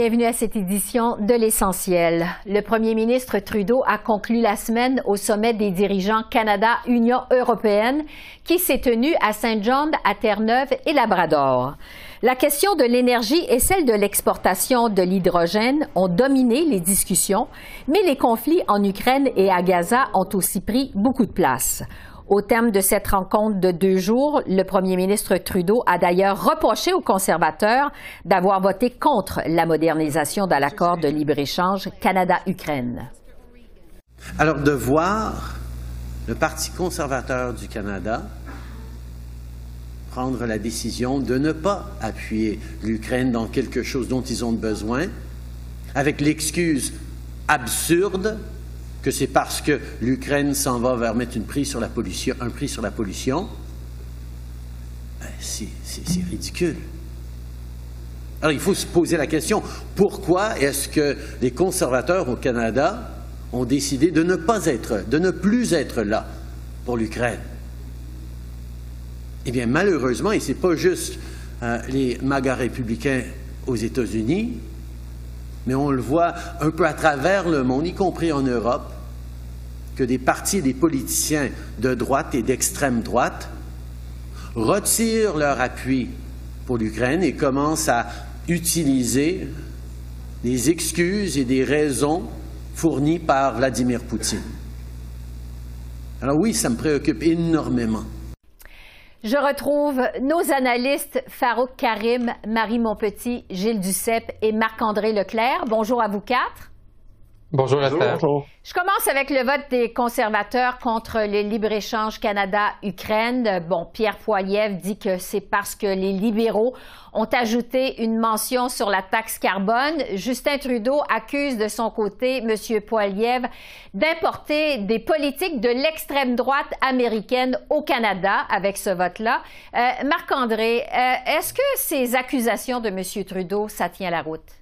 Bienvenue à cette édition de l'essentiel. Le premier ministre Trudeau a conclu la semaine au sommet des dirigeants Canada-Union européenne qui s'est tenu à Saint John, à Terre-Neuve et Labrador. La question de l'énergie et celle de l'exportation de l'hydrogène ont dominé les discussions, mais les conflits en Ukraine et à Gaza ont aussi pris beaucoup de place. Au terme de cette rencontre de deux jours, le premier ministre Trudeau a d'ailleurs reproché aux conservateurs d'avoir voté contre la modernisation de l'accord de libre-échange Canada-Ukraine. Alors de voir le Parti conservateur du Canada prendre la décision de ne pas appuyer l'Ukraine dans quelque chose dont ils ont besoin, avec l'excuse absurde que c'est parce que l'Ukraine s'en va vers mettre une prise sur la pollution, un prix sur la pollution, ben, c'est ridicule. Alors il faut se poser la question, pourquoi est-ce que les conservateurs au Canada ont décidé de ne pas être, de ne plus être là pour l'Ukraine? Eh bien, malheureusement, et ce n'est pas juste euh, les magas républicains aux États-Unis, mais on le voit un peu à travers le monde, y compris en Europe, que des partis et des politiciens de droite et d'extrême droite retirent leur appui pour l'Ukraine et commencent à utiliser des excuses et des raisons fournies par Vladimir Poutine. Alors oui, ça me préoccupe énormément. Je retrouve nos analystes Farouk Karim, Marie Monpetit, Gilles Duceppe et Marc-André Leclerc. Bonjour à vous quatre. Bonjour, Esther. Je commence avec le vote des conservateurs contre le libre-échange Canada-Ukraine. Bon, Pierre Poilievre dit que c'est parce que les libéraux ont ajouté une mention sur la taxe carbone. Justin Trudeau accuse de son côté M. Poilievre d'importer des politiques de l'extrême droite américaine au Canada avec ce vote-là. Euh, Marc-André, euh, est-ce que ces accusations de M. Trudeau, ça tient la route?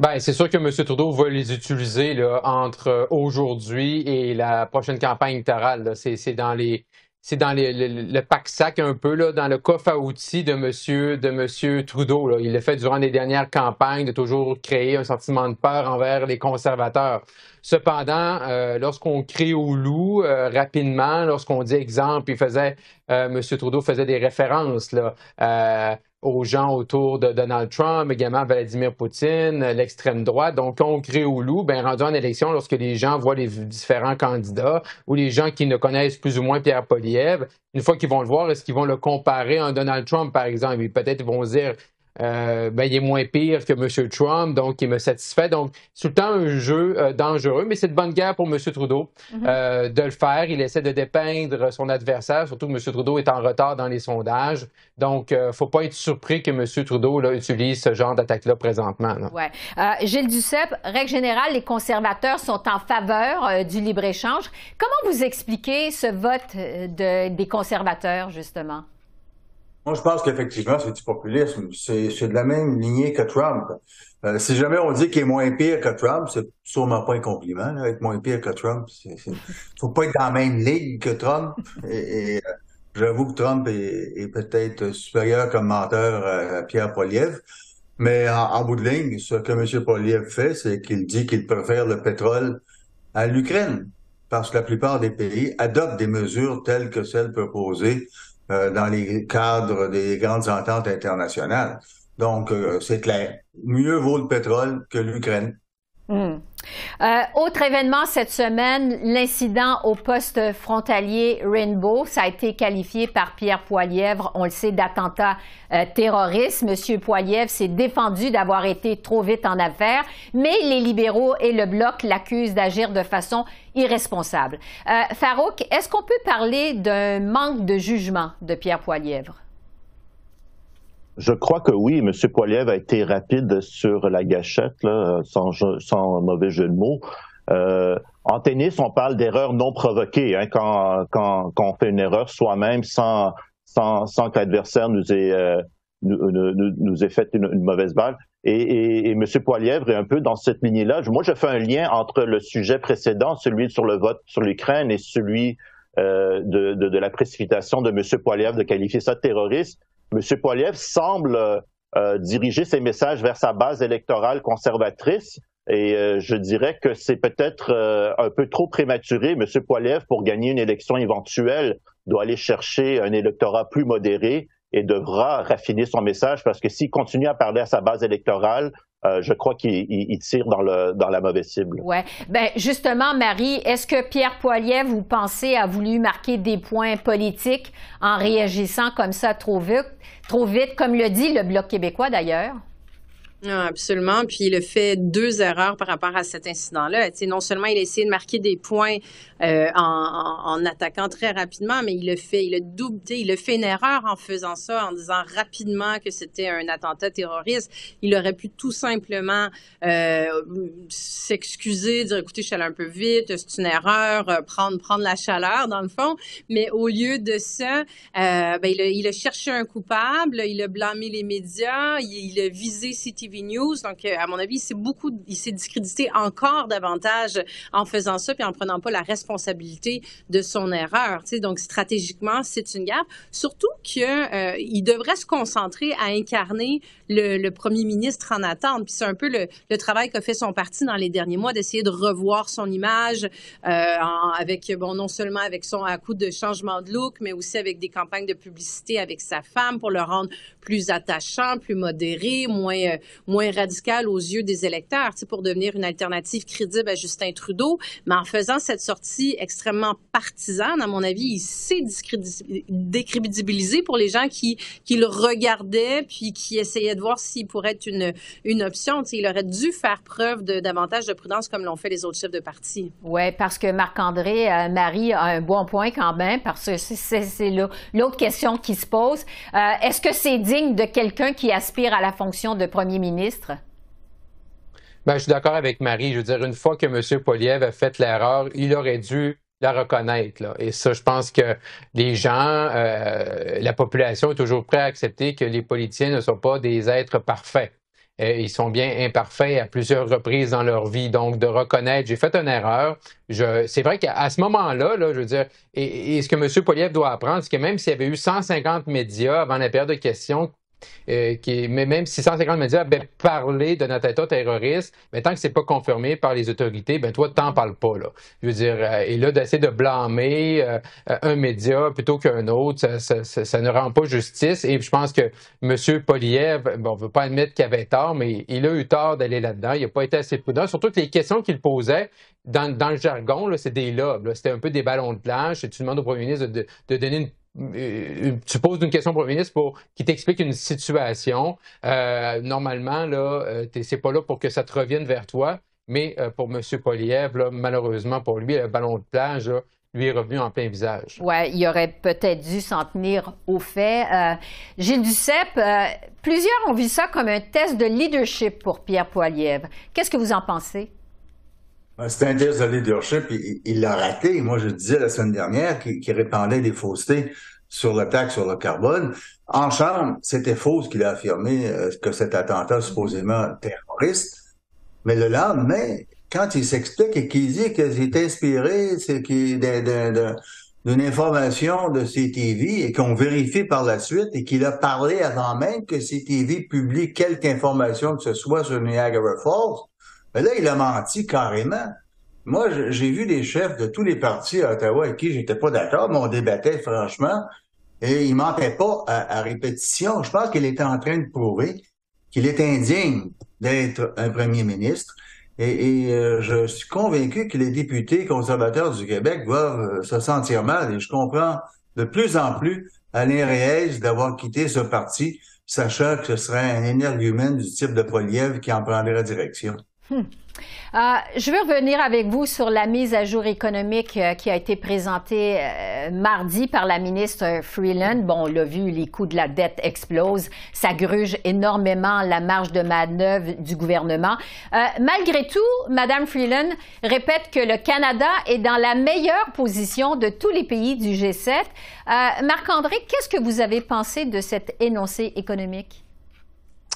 Ben, c'est sûr que M. Trudeau va les utiliser là, entre euh, aujourd'hui et la prochaine campagne électorale. C'est dans les c'est dans les, le, pack-sac un peu, là, dans le coffre à outils de M. de monsieur Trudeau. Là. Il l'a fait durant les dernières campagnes de toujours créer un sentiment de peur envers les conservateurs. Cependant, euh, lorsqu'on crie au loup euh, rapidement, lorsqu'on dit exemple, il faisait, euh, M. Trudeau faisait des références là, euh, aux gens autour de Donald Trump, également Vladimir Poutine, l'extrême droite. Donc, on crée au loup, ben, rendu en élection, lorsque les gens voient les différents candidats ou les gens qui ne connaissent plus ou moins Pierre Poliev, une fois qu'ils vont le voir, est-ce qu'ils vont le comparer à Donald Trump, par exemple? Peut-être ils vont dire, euh, ben, il est moins pire que M. Trump, donc il me satisfait. Donc, c'est tout le temps un jeu euh, dangereux, mais c'est de bonne guerre pour M. Trudeau mhm. euh, de le faire. Il essaie de dépeindre son adversaire, surtout que M. Trudeau est en retard dans les sondages. Donc, il ne faut pas être surpris que M. Trudeau là, utilise ce genre d'attaque-là présentement. Oui. Gilles Duceppe, règle générale, les conservateurs sont en faveur du libre-échange. Comment vous expliquez ce vote des conservateurs, justement? Je pense qu'effectivement, c'est du populisme. C'est, de la même lignée que Trump. Euh, si jamais on dit qu'il est moins pire que Trump, c'est sûrement pas un compliment, être moins pire que Trump. C'est, faut pas être dans la même ligue que Trump. Et, euh, j'avoue que Trump est, peut-être supérieur comme menteur à, Pierre Poliev. Mais en, bout de ligne, ce que M. Poliev fait, c'est qu'il dit qu'il préfère le pétrole à l'Ukraine. Parce que la plupart des pays adoptent des mesures telles que celles proposées euh, dans les cadres des grandes ententes internationales. Donc, euh, c'est clair. Mieux vaut le pétrole que l'Ukraine. Euh, autre événement cette semaine, l'incident au poste frontalier Rainbow. Ça a été qualifié par Pierre Poilièvre, on le sait, d'attentat euh, terroriste. Monsieur Poilièvre s'est défendu d'avoir été trop vite en affaires, mais les libéraux et le Bloc l'accusent d'agir de façon irresponsable. Euh, Farouk, est-ce qu'on peut parler d'un manque de jugement de Pierre Poilièvre? Je crois que oui, M. Poiliev a été rapide sur la gâchette, sans, mauvais jeu de mots. en tennis, on parle d'erreur non provoquée, hein, quand, quand, quand, on fait une erreur soi-même sans, sans, sans que l'adversaire nous ait, nous, nous, nous, ait fait une, mauvaise balle. Et, et, et, M. Poilièvre est un peu dans cette lignée-là. Moi, je fais un lien entre le sujet précédent, celui sur le vote sur l'Ukraine, et celui euh, de, de, de, la précipitation de M. Poilièvre de qualifier ça de terroriste. M. Poilièvre semble euh, diriger ses messages vers sa base électorale conservatrice. Et euh, je dirais que c'est peut-être euh, un peu trop prématuré. M. Poilievre, pour gagner une élection éventuelle, doit aller chercher un électorat plus modéré et devra raffiner son message parce que s'il continue à parler à sa base électorale, euh, je crois qu'il tire dans, le, dans la mauvaise cible. Oui. Ben, justement, Marie, est-ce que Pierre Poilievre, vous pensez, a voulu marquer des points politiques en réagissant comme ça trop vite, trop vite, comme le dit le Bloc québécois d'ailleurs? Non, absolument. Puis il a fait deux erreurs par rapport à cet incident-là. non seulement il a essayé de marquer des points euh, en, en, attaquant très rapidement, mais il a fait, il a doublé, il a fait une erreur en faisant ça, en disant rapidement que c'était un attentat terroriste. Il aurait pu tout simplement euh, s'excuser, dire écoutez, je suis allé un peu vite, c'est une erreur, euh, prendre prendre la chaleur dans le fond. Mais au lieu de ça, euh, ben, il, a, il, a, cherché un coupable, il a blâmé les médias, il, il a visé CTV News. Donc, euh, à mon avis, c'est beaucoup, il s'est discrédité encore davantage en faisant ça puis en prenant pas la responsabilité de son erreur. Tu donc stratégiquement, c'est une gaffe. Surtout qu'il euh, devrait se concentrer à incarner le, premier ministre en attente. Puis c'est un peu le, travail qu'a fait son parti dans les derniers mois d'essayer de revoir son image euh, avec bon non seulement avec son à coup de changement de look, mais aussi avec des campagnes de publicité avec sa femme pour le rendre plus attachant, plus modéré, moins moins radical aux yeux des électeurs, pour devenir une alternative crédible à Justin Trudeau. Mais en faisant cette sortie extrêmement partisane, à mon avis, il s'est décrédibilisé pour les gens qui, le regardaient puis qui essayaient de voir s'il pourrait être une, une option. il aurait dû faire preuve de davantage de prudence comme l'ont fait les autres chefs de parti. Oui, parce que Marc-André, euh, Marie a un bon point quand même, parce que c'est l'autre question qui se pose. Euh, est-ce que c'est digne de quelqu'un qui aspire à la fonction de premier ministre? Ministre? Ben, je suis d'accord avec Marie. Je veux dire, une fois que M. Poliev a fait l'erreur, il aurait dû la reconnaître. Et ça, je pense que les gens, euh, la population est toujours prête à accepter que les politiciens ne sont pas des êtres parfaits. Euh, ils sont bien imparfaits à plusieurs reprises dans leur vie. Donc, de reconnaître, j'ai fait une erreur. c'est vrai qu'à ce moment-là, là, je veux dire, et, ce que M. Poliev doit apprendre, c'est que même s'il y avait eu 150 médias avant la période de questions euh, mais même si 150 médias avaient parlé d'un attentat terroriste, mais tant que c'est pas confirmé par les autorités, ben toi, t'en parles pas, là. Je veux dire, euh, et là, d'essayer de blâmer euh, un média plutôt qu'un autre, ça, ne rend pas justice. Et je pense que M. Poliev, bon, on veut pas admettre qu'il avait tort, mais il a eu tort d'aller là-dedans. Il n'a pas été assez prudent. Surtout que les questions qu'il posait, dans, le jargon, c'est des lobes. C'était un peu des ballons de plage. Et tu demandes au premier ministre de, de donner une tu poses une question au premier ministre pour qu'il t'explique une situation. Euh, normalement, là, euh, c'est pas là pour que ça te revienne vers toi, mais pour M. Poliev, malheureusement pour lui, le ballon de plage, lui est revenu en plein visage. Oui, il aurait peut-être dû s'en tenir au fait. Gilles Duceppe, plusieurs ont vu ça comme un test de leadership pour Pierre Poilievre. Qu'est-ce que vous en pensez? C'est un test de leadership, il l'a raté. Moi, je disais la semaine dernière qu'il répandait des faussetés sur le taxe sur le carbone. En Chambre, c'était faux ce qu'il a affirmé euh, que cet attentat supposément terroriste. Mais le lendemain, quand il s'explique et qu'il dit que c'est inspiré d'une information de CTV et qu'on vérifie par la suite et qu'il a parlé avant même que CTV publie quelque information que ce soit sur Niagara Falls, mais là, il a menti carrément. Moi, j'ai vu des chefs de tous les partis à Ottawa avec qui j'étais pas d'accord, mais on débattait franchement, et il mentait pas à, répétition. Je pense qu'il était en train de prouver qu'il est indigne d'être un premier ministre. Et, euh, je suis convaincu que les députés conservateurs du Québec doivent euh, se sentir mal. Et je comprends de plus en plus Alain Reyes d'avoir quitté ce parti, sachant que ce serait un énergumène du type de Poliev qui en prendrait la direction. Hmm. Euh, je veux revenir avec vous sur la mise à jour économique euh, qui a été présentée euh, mardi par la ministre Freeland. Bon, on l'a vu, les coûts de la dette explosent. Ça gruge énormément la marge de manœuvre du gouvernement. malgré tout, Mme Freeland répète que le Canada est dans la meilleure position de tous les pays du G7. Marc-André, qu'est-ce que vous avez pensé de cet énoncé économique?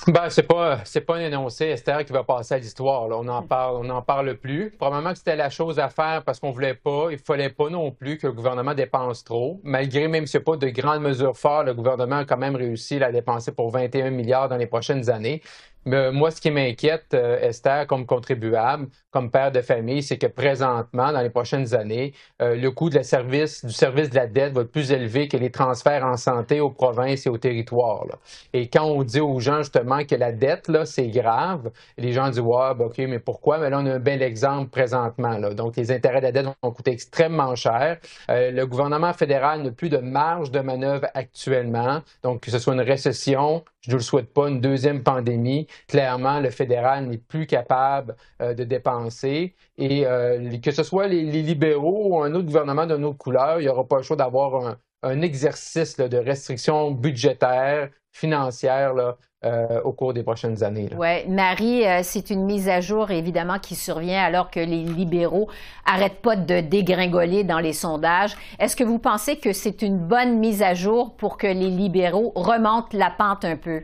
Ben, c'est pas c'est pas un énoncé Esther qui va passer à l'histoire. On en parle, on n'en parle plus. Probablement que c'était la chose à faire parce qu'on voulait pas. Il fallait pas non plus que le gouvernement dépense trop. Malgré même s'il n'y pas de grandes mesures fortes, le gouvernement a quand même réussi à dépenser pour 21 milliards dans les prochaines années. Mais moi, ce qui m'inquiète, euh, Esther, comme contribuable, comme père de famille, c'est que présentement, dans les prochaines années, euh, le coût de la service, du service de la dette va être plus élevé que les transferts en santé aux provinces et aux territoires. Et quand on dit aux gens justement que la dette, là, c'est grave, les gens disent Ouais, ben, OK, mais pourquoi? Mais là, on a un bel exemple présentement. Là. Donc, les intérêts de la dette vont coûter extrêmement cher. Euh, le gouvernement fédéral n'a plus de marge de manœuvre actuellement. Donc, que ce soit une récession, je ne le souhaite pas, une deuxième pandémie. Clairement, le fédéral n'est plus capable euh, de dépenser. Et euh, que ce soit les, libéraux ou un autre gouvernement d'une autre couleur, il n'y aura pas le choix d'avoir un, exercice de restriction budgétaire, financière là, euh, au cours des prochaines années. Oui, Marie, c'est une mise à jour évidemment qui survient alors que les libéraux n'arrêtent pas de dégringoler dans les sondages. Est-ce que vous pensez que c'est une bonne mise à jour pour que les libéraux remontent la pente un peu?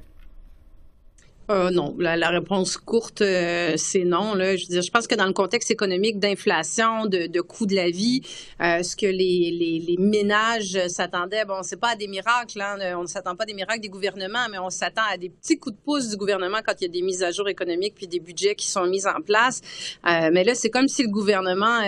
Euh, non, la, réponse courte, euh, c'est non. Là. Je, veux dire, je pense que dans le contexte économique d'inflation, de, de coût de la vie, euh, ce que les, les, les ménages s'attendaient, bon, c'est pas à des miracles, hein, on ne s'attend pas à des miracles des gouvernements, mais on s'attend à des petits coups de pouce du gouvernement quand il y a des mises à jour économiques puis des budgets qui sont mis en place. mais là, c'est comme si le gouvernement,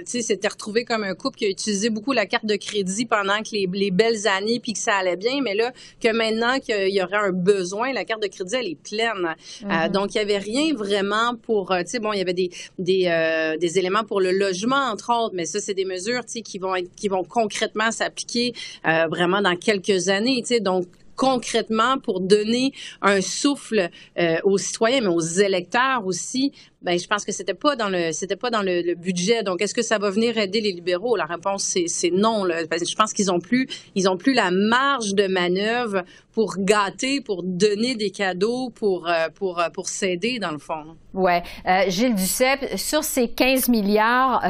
tu sais, s'était retrouvé comme un couple qui a utilisé beaucoup la carte de crédit pendant que les, les belles années puis que ça allait bien, mais là, que maintenant qu'il y aurait un besoin, la carte de crédit, elle est pleine. Euh, mm-hmm. donc, il n'y avait rien vraiment pour, euh, tu sais, bon, il y avait des, des, euh, des, éléments pour le logement, entre autres, mais ça, c'est des mesures, tu sais, qui vont, qui vont concrètement s'appliquer vraiment dans quelques années, tu sais. Donc, concrètement pour donner un souffle euh, aux citoyens, mais aux électeurs aussi. Ben, je pense que c'était pas dans le c'était pas dans le, budget. Donc, est-ce que ça va venir aider les libéraux? La réponse c'est non. Là. Je pense qu'ils ont plus ils ont plus la marge de manœuvre pour gâter, pour donner des cadeaux, pour euh, pour euh, pour s'aider dans le fond. Ouais, Gilles Duceppe, sur ces 15 milliards,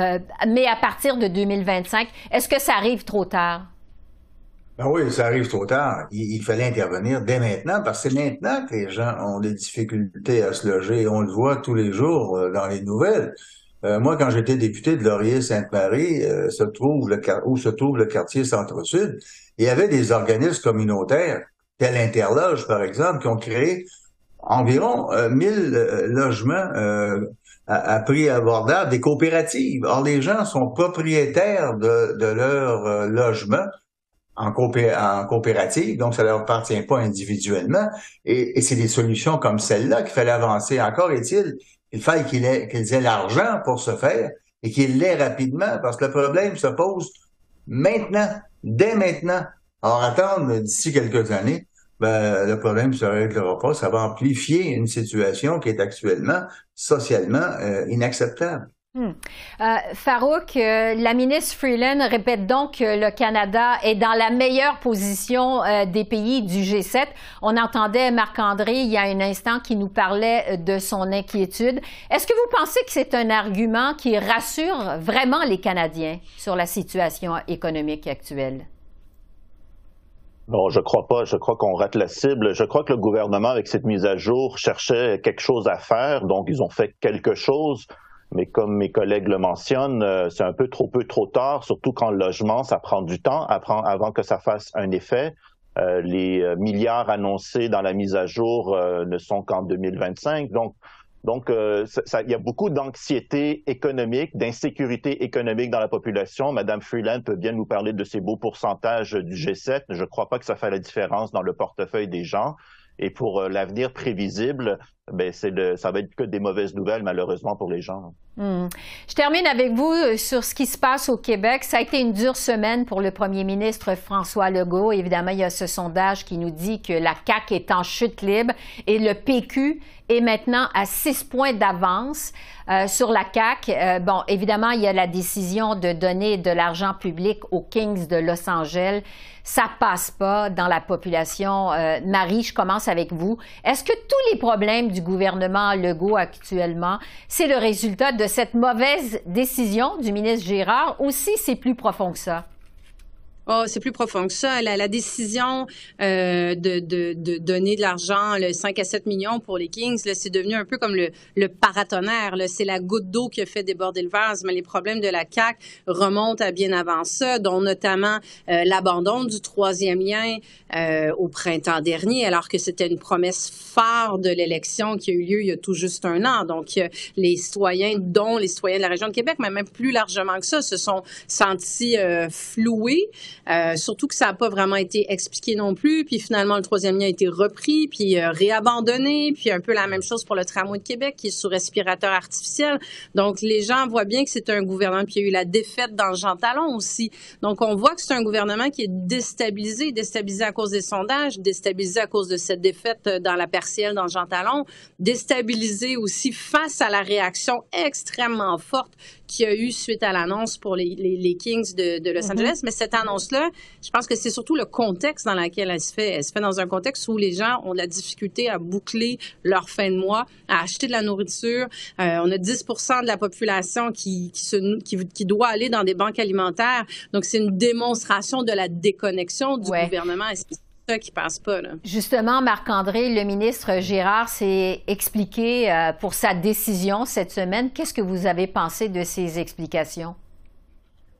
mais à partir de 2025, est-ce que ça arrive trop tard? Ben oui, ça arrive trop tard. Il, fallait intervenir dès maintenant parce que c'est maintenant que les gens ont des difficultés à se loger. On le voit tous les jours euh, dans les nouvelles. Euh, moi, quand j'étais député de Laurier-Sainte-Marie, euh, se trouve où se trouve le quartier Centre-Sud, il y avait des organismes communautaires, tel Interloge, par exemple, qui ont créé environ 1000 logements à, prix abordable, des coopératives. Or, les gens sont propriétaires de, de leur logement en, coopérative, donc ça ne leur appartient pas individuellement. Et, c'est des solutions comme celle-là qu'il fallait avancer. Encore est-il, il fallait qu'ils aient, l'argent pour se faire et qu'ils l'aient rapidement, parce que le problème se pose maintenant, dès maintenant. Alors attendre d'ici quelques années, ben, le problème ne se réglera pas. Ça va amplifier une situation qui est actuellement socialement euh, inacceptable. Hmm. Euh, Farouk, euh, la ministre Freeland répète donc que le Canada est dans la meilleure position euh, des pays du G7. On entendait Marc-André il y a un instant qui nous parlait de son inquiétude. Est-ce que vous pensez que c'est un argument qui rassure vraiment les Canadiens sur la situation économique actuelle? Non, je crois pas. Je crois qu'on rate la cible. Je crois que le gouvernement, avec cette mise à jour, cherchait quelque chose à faire. Donc, ils ont fait quelque chose. Mais comme mes collègues le mentionnent, euh, c'est un peu trop peu trop tard, surtout quand le logement, ça prend du temps avant que ça fasse un effet. Euh, les euh, milliards annoncés dans la mise à jour ne sont qu'en 2025. Donc, donc, il y a beaucoup d'anxiété économique, d'insécurité économique dans la population. Madame Freeland peut bien nous parler de ces beaux pourcentages du G7. Je ne crois pas que ça fait la différence dans le portefeuille des gens. Et pour euh, l'avenir prévisible, ben c'est ça va être que des mauvaises nouvelles malheureusement pour les gens. Hmm. Je termine avec vous euh, sur ce qui se passe au Québec. Ça a été une dure semaine pour le premier ministre François Legault. Évidemment, il y a ce sondage qui nous dit que la CAQ est en chute libre et le PQ est maintenant à six points d'avance euh, sur la CAQ. Euh, bon, évidemment, il y a la décision de donner de l'argent public aux Kings de Los Angeles. Ça passe pas dans la population. Marie, je commence avec vous. Est-ce que tous les problèmes du gouvernement Legault actuellement, c'est le résultat de cette mauvaise décision du ministre Gérard ou si c'est plus profond que ça? Oh, c'est plus profond que ça. La, la décision euh, de, de, de, donner de l'argent, le 5 à 7 millions pour les Kings, c'est devenu un peu comme le, le paratonnerre. C'est la goutte d'eau qui a fait déborder le vase. Mais les problèmes de la CAC remontent à bien avant ça, dont notamment euh, l'abandon du troisième lien euh, au printemps dernier, alors que c'était une promesse phare de l'élection qui a eu lieu il y a tout juste un an. Donc, les citoyens, dont les citoyens de la région de Québec, mais même plus largement que ça, se sont sentis euh, floués. Euh, surtout que ça n'a pas vraiment été expliqué non plus. Puis finalement, le troisième lien a été repris, puis euh, réabandonné. Puis un peu la même chose pour le tramway de Québec qui est sous respirateur artificiel. Donc les gens voient bien que c'est un gouvernement. Puis il y a eu la défaite dans Jean Talon aussi. Donc on voit que c'est un gouvernement qui est déstabilisé, déstabilisé à cause des sondages, déstabilisé à cause de cette défaite euh, dans la partielle dans Jean Talon, déstabilisé aussi face à la réaction extrêmement forte qu'il y a eu suite à l'annonce pour les, les, Kings de, de Los mm-hmm. Angeles. Mais cette annonce-là, je pense que c'est surtout le contexte dans lequel elle se fait. Elle se fait dans un contexte où les gens ont de la difficulté à boucler leur fin de mois, à acheter de la nourriture. Euh, on a 10 de la population qui, qui, se, qui, qui, doit aller dans des banques alimentaires. Donc, c'est une démonstration de la déconnexion du gouvernement qui passe pas. Justement, Marc-André, le ministre Gérard s'est expliqué euh, pour sa décision cette semaine. Qu'est-ce que vous avez pensé de ces explications?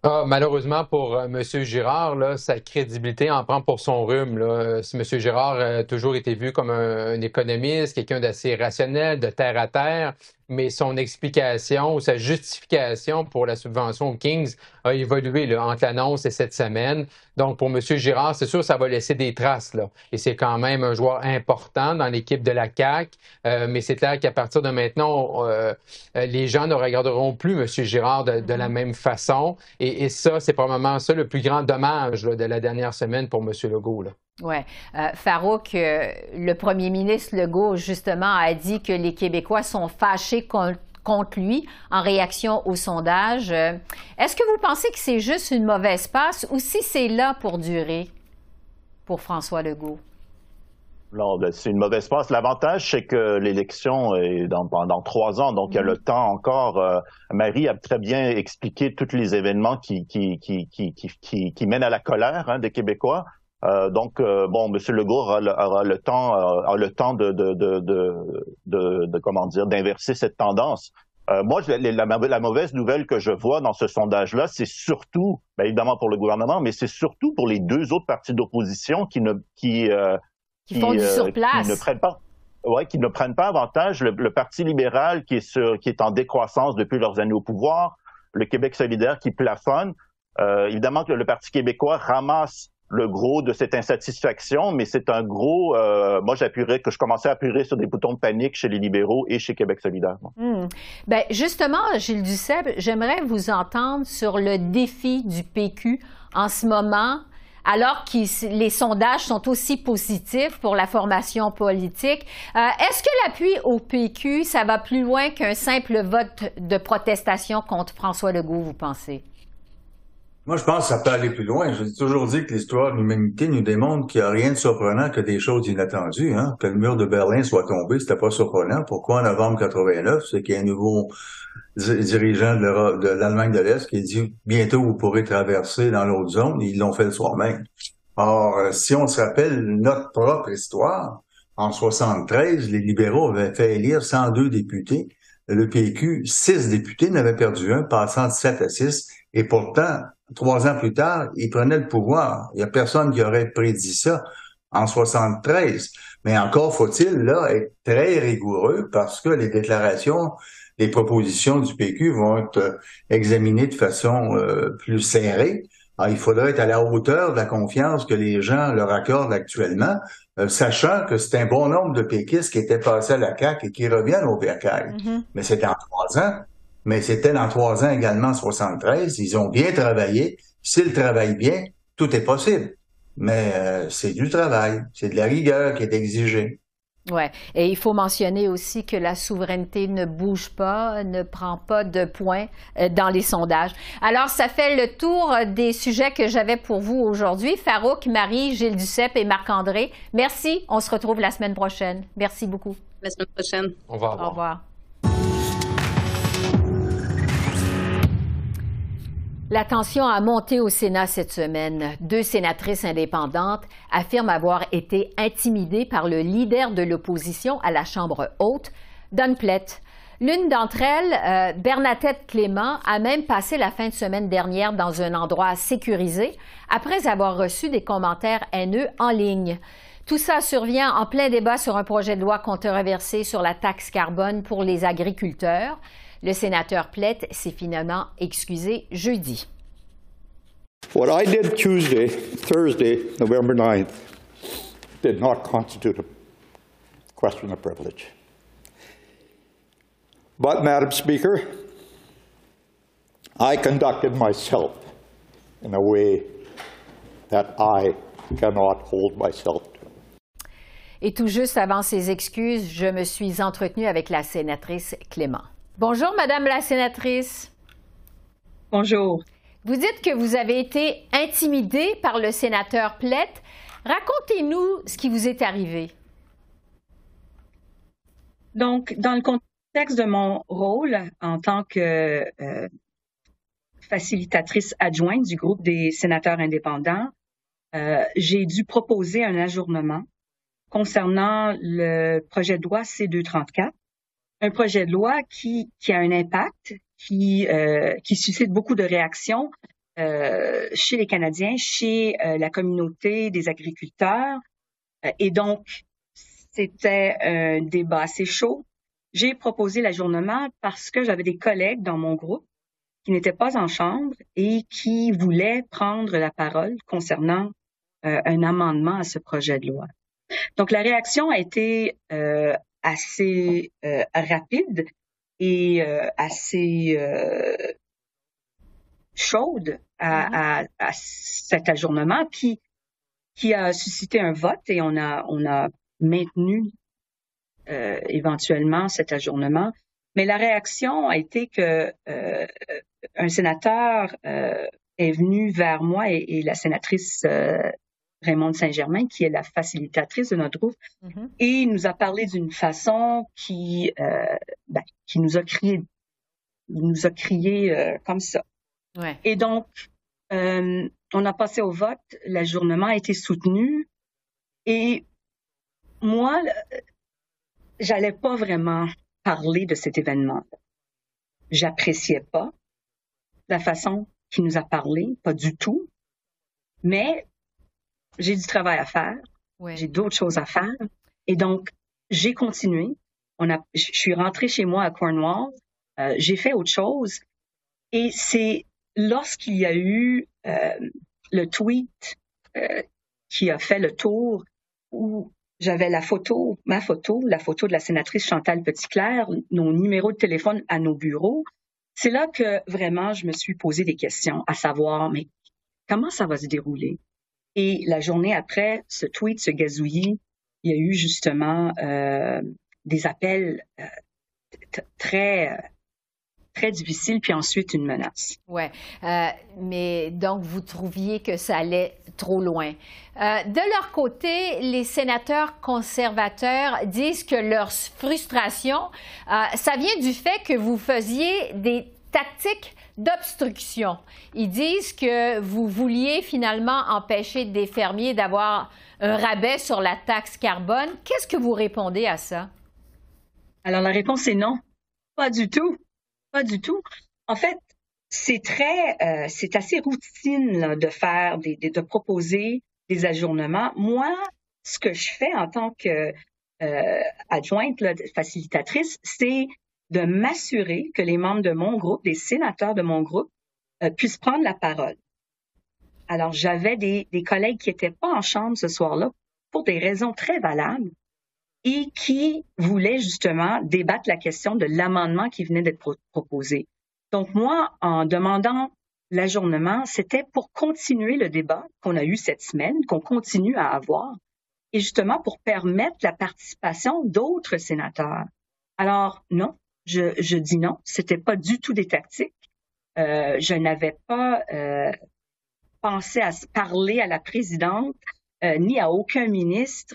Ah, malheureusement pour euh, M. Girard, là, sa crédibilité en prend pour son rhume. Là. M. Girard a toujours été vu comme un économiste, quelqu'un d'assez rationnel, de terre à terre mais son explication ou sa justification pour la subvention aux Kings a évolué là, entre l'annonce et cette semaine. Donc, pour M. Girard, c'est sûr, ça va laisser des traces. Là. Et c'est quand même un joueur important dans l'équipe de la CAC. Euh, mais c'est clair qu'à partir de maintenant, euh, les gens ne regarderont plus M. Girard de, la mm-hmm. même façon. Et, et ça, c'est probablement ça le plus grand dommage de la dernière semaine pour M. Legault. Là. Oui. Euh, Farouk, euh, le premier ministre Legault, justement, a dit que les Québécois sont fâchés contre lui en réaction au sondage. Euh, est-ce que vous pensez que c'est juste une mauvaise passe ou si c'est là pour durer pour François Legault? Non, ben, c'est une mauvaise passe. L'avantage, c'est que l'élection est dans, pendant trois ans, donc il y a le mm-hmm. temps encore. Marie a très bien expliqué tous les événements qui, qui, qui, qui, mènent à la colère hein, des Québécois. Euh, donc, euh, bon, M. Legault aura le, temps, euh, le temps de, de, de, de, de comment dire, d'inverser cette tendance. moi, la, la, mauvaise nouvelle que je vois dans ce sondage-là, c'est surtout, bien évidemment pour le gouvernement, mais c'est surtout pour les deux autres partis d'opposition qui ne qui qui, font du surplace. Qui ne prennent pas ouais, qui ne prennent pas avantage. Le, Parti libéral qui est, sur, qui est en décroissance depuis leurs années au pouvoir, le Québec solidaire qui plafonne. Euh, évidemment que le Parti québécois ramasse le gros de cette insatisfaction, mais c'est un gros. Euh, moi, j'appuierais que je commençais à appuyer sur des boutons de panique chez les libéraux et chez Québec solidaire. Hmm. Ben, justement, Gilles Duceppe, j'aimerais vous entendre sur le défi du PQ en ce moment. Alors que les sondages sont aussi positifs pour la formation politique, euh, est-ce que l'appui au PQ, ça va plus loin qu'un simple vote de protestation contre François Legault, vous pensez? Moi, je pense que ça peut aller plus loin. Dis toujours dit que l'histoire de l'humanité nous démontre qu'il n'y a rien de surprenant que des choses inattendues. Hein? Que le mur de Berlin soit tombé, c'était pas surprenant. Pourquoi en novembre 89? C'est qu'il y a un nouveau dirigeant de l'Allemagne de l'Est qui dit bientôt vous pourrez traverser dans l'autre zone. Ils l'ont fait le soir même. Or, euh, si on se rappelle notre propre histoire, en 73, les libéraux avaient fait élire 102 députés. Le PQ, 6 députés n'avaient perdu un, passant de 7 à 6. Et pourtant, trois ans plus tard, il prenait le pouvoir. Il n'y a personne qui aurait prédit ça en 73. Mais encore faut-il, là, être très rigoureux parce que les déclarations, les propositions du PQ vont être euh, examinées de façon euh, plus serrée. il faudrait être à la hauteur de la confiance que les gens leur accordent actuellement, euh, sachant que c'est un bon nombre de péquistes qui étaient passés à la CAQ et qui reviennent au PAC. Mm-hmm. Mais c'est en trois ans. Mais c'était dans trois ans également 73. Ils ont bien travaillé. S'ils travaillent bien, tout est possible. Mais euh, c'est du travail, c'est de la rigueur qui est exigée. Oui, et il faut mentionner aussi que la souveraineté ne bouge pas, ne prend pas de points euh, dans les sondages. Alors, ça fait le tour des sujets que j'avais pour vous aujourd'hui. Farouk, Marie, Gilles Duceppe et Marc-André, merci. On se retrouve la semaine prochaine. Merci beaucoup. La semaine prochaine. Au revoir. Au revoir. La tension a monté au Sénat cette semaine. Deux sénatrices indépendantes affirment avoir été intimidées par le leader de l'opposition à la Chambre haute, Don. L'une d'entre elles, euh, Bernadette Clément, a même passé la fin de semaine dernière dans un endroit sécurisé après avoir reçu des commentaires haineux en ligne. Tout ça survient en plein débat sur un projet de loi controversé sur la taxe carbone pour les agriculteurs. Le sénateur Plett s'est finalement excusé jeudi. What I did Tuesday, Thursday, November 9th, did not constitute a question of privilege. But, Madam Speaker, I conducted myself in a way that I cannot hold myself to. Et tout juste avant ces excuses, je me suis entretenue avec la sénatrice Clément. Bonjour, Madame la sénatrice. Bonjour. Vous dites que vous avez été intimidée par le sénateur Plett. Racontez-nous ce qui vous est arrivé. Donc, dans le contexte de mon rôle en tant que euh, facilitatrice adjointe du groupe des sénateurs indépendants, euh, j'ai dû proposer un ajournement concernant le projet de loi C234 un projet de loi qui, qui a un impact, qui, euh, qui suscite beaucoup de réactions euh, chez les Canadiens, chez euh, la communauté des agriculteurs. Euh, et donc, c'était un débat assez chaud. J'ai proposé l'ajournement parce que j'avais des collègues dans mon groupe qui n'étaient pas en chambre et qui voulaient prendre la parole concernant euh, un amendement à ce projet de loi. Donc, la réaction a été euh, assez euh, rapide et euh, assez euh, chaude à, à, à, cet ajournement qui qui a suscité un vote et on a on a maintenu euh, éventuellement cet ajournement. Mais la réaction a été que euh, un sénateur euh, est venu vers moi et, et la sénatrice Raymond Saint-Germain, qui est la facilitatrice de notre groupe, mm-hmm. et il nous a parlé d'une façon qui, euh, ben, qui nous a crié, nous a crié euh, comme ça. Ouais. Et donc, euh, on a passé au vote, l'ajournement a été soutenu, et moi, j'allais pas vraiment parler de cet événement. J'appréciais pas la façon qu'il nous a parlé, pas du tout. Mais j'ai du travail à faire, ouais. j'ai d'autres choses à faire. Et donc, j'ai continué. On a, je suis rentrée chez moi à Cornwall, euh, j'ai fait autre chose. Et c'est lorsqu'il y a eu euh, le tweet euh, qui a fait le tour où j'avais la photo, ma photo, la photo de la sénatrice Chantal Petitclerc, nos numéros de téléphone à nos bureaux. C'est là que vraiment je me suis posé des questions, à savoir, mais comment ça va se dérouler? Et la journée après, ce tweet, ce gazouillis, il y a eu justement euh, des appels euh, très très difficiles, puis ensuite une menace. Ouais, euh, mais donc vous trouviez que ça allait trop loin. De leur côté, les sénateurs conservateurs disent que leur frustration, ça vient du fait que vous faisiez des tactiques d'obstruction. Ils disent que vous vouliez finalement empêcher des fermiers d'avoir un rabais sur la taxe carbone. Qu'est-ce que vous répondez à ça? Alors la réponse est non. Pas du tout. Pas du tout. En fait, c'est très, euh, c'est assez routine de faire, de, proposer des ajournements. Moi, ce que je fais en tant que euh, adjointe, facilitatrice, c'est de m'assurer que les membres de mon groupe, des sénateurs de mon groupe, euh, puissent prendre la parole. Alors, j'avais des, collègues qui n'étaient pas en chambre ce soir-là pour des raisons très valables. et qui voulait justement débattre la question de l'amendement qui venait d'être proposé. Donc moi, en demandant l'ajournement, c'était pour continuer le débat qu'on a eu cette semaine, qu'on continue à avoir, et justement pour permettre la participation d'autres sénateurs. Alors non, je, je dis non, c'était pas du tout des tactiques. Euh, je n'avais pas euh, pensé à parler à la présidente euh, ni à aucun ministre.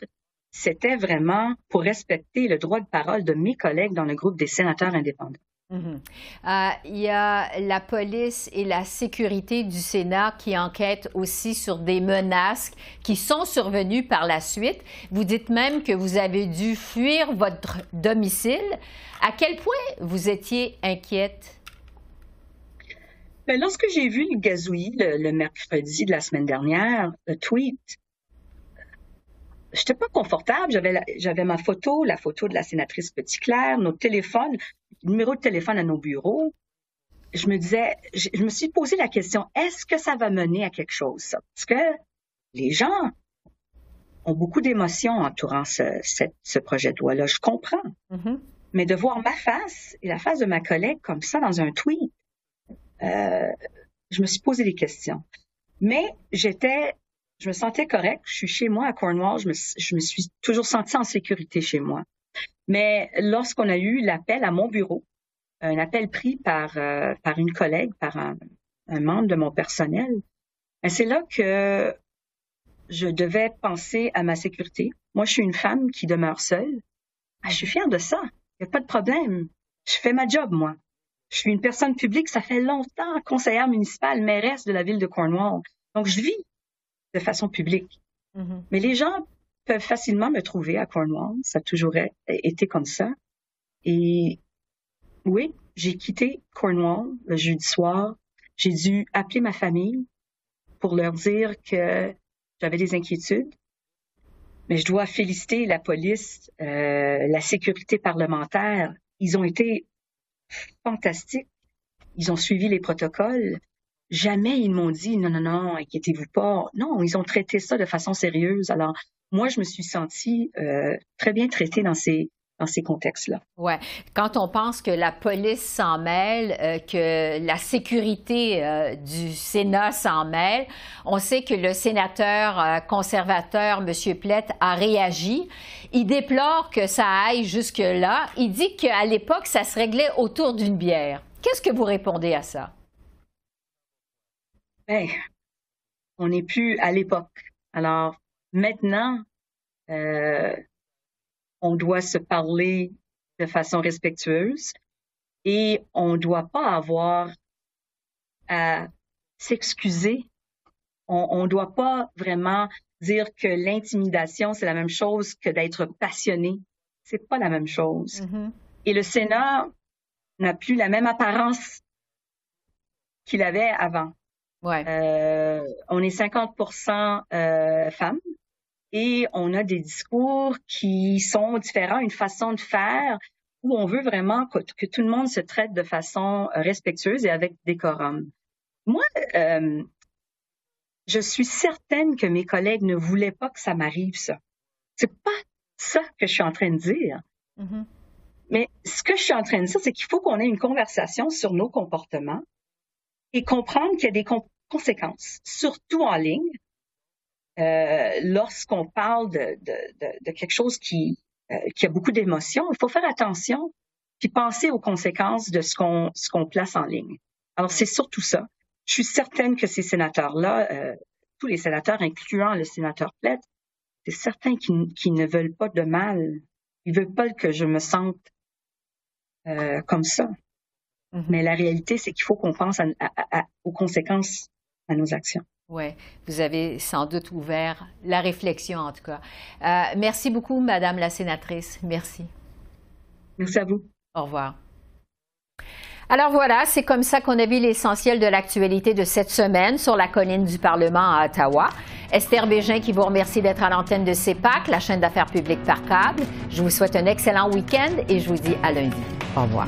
C'était vraiment pour respecter le droit de parole de mes collègues dans le groupe des sénateurs indépendants. Mhm. Euh, il y a la police et la sécurité du Sénat qui enquêtent aussi sur des menaces qui sont survenues par la suite. Vous dites même que vous avez dû fuir votre domicile. À quel point vous étiez inquiète? Ben, lorsque j'ai vu le gazouillis le, mercredi de la semaine dernière, le tweet, j'étais pas confortable. J'avais, j'avais ma photo, la photo de la sénatrice Petit-Clair, nos téléphones, numéro de téléphone à nos bureaux. Je me disais, je, me suis posé la question, est-ce que ça va mener à quelque chose, ça? Parce que les gens ont beaucoup d'émotions entourant ce, ce, projet de loi-là. Je comprends. Mm-hmm. Mais de voir ma face et la face de ma collègue comme ça dans un tweet, euh, je me suis posé des questions. Mais j'étais je me sentais correct. Je suis chez moi à Cornwall. Je me, suis toujours sentie en sécurité chez moi. Mais lorsqu'on a eu l'appel à mon bureau, un appel pris par, euh, une collègue, par un, membre de mon personnel, ben, c'est là que je devais penser à ma sécurité. Moi, je suis une femme qui demeure seule. Ben, je suis fière de ça. Il n'y a pas de problème. Je fais ma job, moi. Je suis une personne publique. Ça fait longtemps conseillère municipale, mairesse de la ville de Cornwall. Donc, je vis de façon publique. Mm-hmm. Mais les gens peuvent facilement me trouver à Cornwall. Ça a toujours été comme ça. Et oui, j'ai quitté Cornwall le jeudi soir. J'ai dû appeler ma famille pour leur dire que j'avais des inquiétudes. Mais je dois féliciter la police, euh, la sécurité parlementaire. Ils ont été fantastiques. Ils ont suivi les protocoles. Jamais ils m'ont dit non, non, non, inquiétez-vous pas. Non, ils ont traité ça de façon sérieuse. Alors, moi, je me suis sentie euh, très bien traitée dans ces, dans ces contextes-là. Oui. Quand on pense que la police s'en mêle, euh, que la sécurité euh, du Sénat s'en mêle, on sait que le sénateur conservateur, M. Plett, a réagi. Il déplore que ça aille jusque-là. Il dit qu'à l'époque, ça se réglait autour d'une bière. Qu'est-ce que vous répondez à ça? Ben, on n'est plus à l'époque. Alors, maintenant, euh, on doit se parler de façon respectueuse et on ne doit pas avoir à s'excuser. On ne doit pas vraiment dire que l'intimidation, c'est la même chose que d'être passionné. C'est pas la même chose. Mm-hmm. Et le Sénat n'a plus la même apparence qu'il avait avant. Euh, on est 50% euh, femmes et on a des discours qui sont différents, une façon de faire où on veut vraiment que, tout le monde se traite de façon respectueuse et avec décorum. Moi, euh, je suis certaine que mes collègues ne voulaient pas que ça m'arrive, ça. C'est pas ça que je suis en train de dire. Mm-hmm. Mais ce que je suis en train de dire, c'est qu'il faut qu'on ait une conversation sur nos comportements et comprendre qu'il y a des, conséquences, surtout en ligne, euh, lorsqu'on parle de, quelque chose qui, euh, qui a beaucoup d'émotions, il faut faire attention puis penser aux conséquences de ce qu'on ce qu'on place en ligne. Alors c'est surtout ça. Je suis certaine que ces sénateurs-là, euh, tous les sénateurs, incluant le sénateur Plett, c'est certain qu'ils qui ne veulent pas de mal. Ils veulent pas que je me sente comme ça. Mm-hmm. Mais la réalité, c'est qu'il faut qu'on pense aux conséquences à nos actions. Oui, vous avez sans doute ouvert la réflexion en tout cas. Euh, merci beaucoup, Madame la sénatrice. Merci. Merci à vous. Au revoir. Alors voilà, c'est comme ça qu'on a vu l'essentiel de l'actualité de cette semaine sur la colline du Parlement à Ottawa. Esther Bégin qui vous remercie d'être à l'antenne de CEPAC, la chaîne d'affaires publiques par câble. Je vous souhaite un excellent week-end et je vous dis à lundi. Au revoir.